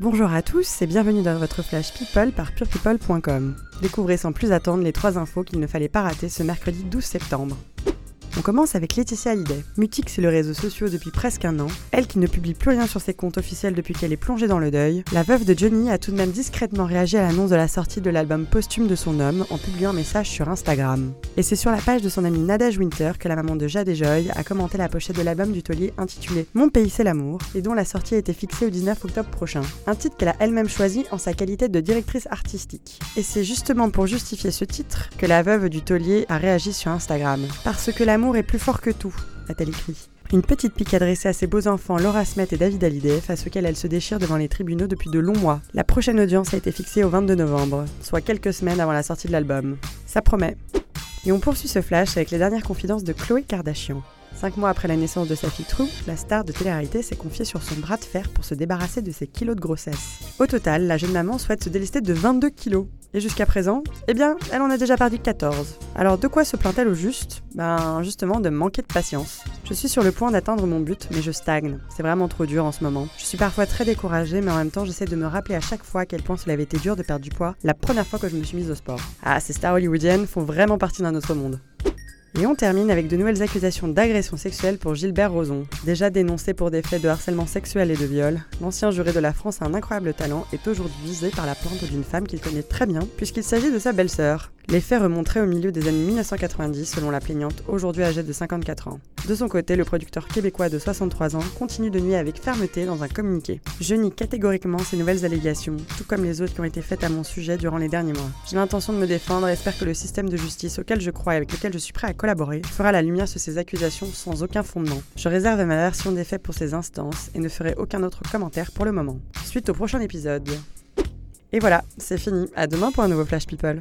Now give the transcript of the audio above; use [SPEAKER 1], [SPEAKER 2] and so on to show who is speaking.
[SPEAKER 1] Bonjour à tous et bienvenue dans votre Flash People par purepeople.com. Découvrez sans plus attendre les trois infos qu'il ne fallait pas rater ce mercredi 12 septembre. On commence avec Laetitia Hallyday. Mutique sur les réseaux sociaux depuis presque un an, elle qui ne publie plus rien sur ses comptes officiels depuis qu'elle est plongée dans le deuil, la veuve de Johnny a tout de même discrètement réagi à l'annonce de la sortie de l'album posthume de son homme en publiant un message sur Instagram. Et c'est sur la page de son amie Nadège Winter que la maman de Jade et Joy a commenté la pochette de l'album du taulier intitulé Mon pays c'est l'amour et dont la sortie a été fixée au 19 octobre prochain. Un titre qu'elle a elle-même choisi en sa qualité de directrice artistique. Et c'est justement pour justifier ce titre que la veuve du taulier a réagi sur Instagram. Parce que l'amour est plus fort que tout, a-t-elle écrit. Une petite pique adressée à ses beaux enfants Laura Smet et David Hallyday, face auxquels elle se déchire devant les tribunaux depuis de longs mois. La prochaine audience a été fixée au 22 novembre, soit quelques semaines avant la sortie de l'album. Ça promet. Et on poursuit ce flash avec les dernières confidences de Chloé Kardashian. Cinq mois après la naissance de sa fille True, la star de télé-réalité s'est confiée sur son bras de fer pour se débarrasser de ses kilos de grossesse. Au total, la jeune maman souhaite se délester de 22 kilos. Et jusqu'à présent, eh bien, elle en a déjà perdu 14. Alors de quoi se plaint-elle au juste? Ben justement de manquer de patience. Je suis sur le point d'atteindre mon but, mais je stagne. C'est vraiment trop dur en ce moment. Je suis parfois très découragée, mais en même temps j'essaie de me rappeler à chaque fois à quel point cela avait été dur de perdre du poids la première fois que je me suis mise au sport. Ah, ces stars hollywoodiennes font vraiment partie d'un autre monde. Et on termine avec de nouvelles accusations d'agression sexuelle pour Gilbert Rozon. Déjà dénoncé pour des faits de harcèlement sexuel et de viol, l'ancien juré de la France a un incroyable talent est aujourd'hui visé par la plainte d'une femme qu'il connaît très bien, puisqu'il s'agit de sa belle-sœur. Les faits remonteraient au milieu des années 1990 selon la plaignante, aujourd'hui âgée de 54 ans. De son côté, le producteur québécois de 63 ans continue de nier avec fermeté dans un communiqué. Je nie catégoriquement ces nouvelles allégations, tout comme les autres qui ont été faites à mon sujet durant les derniers mois. J'ai l'intention de me défendre et espère que le système de justice auquel je crois et avec lequel je suis prêt à collaborer fera la lumière sur ces accusations sans aucun fondement. Je réserve ma version des faits pour ces instances et ne ferai aucun autre commentaire pour le moment. Suite au prochain épisode. Et voilà, c'est fini. À demain pour un nouveau Flash People.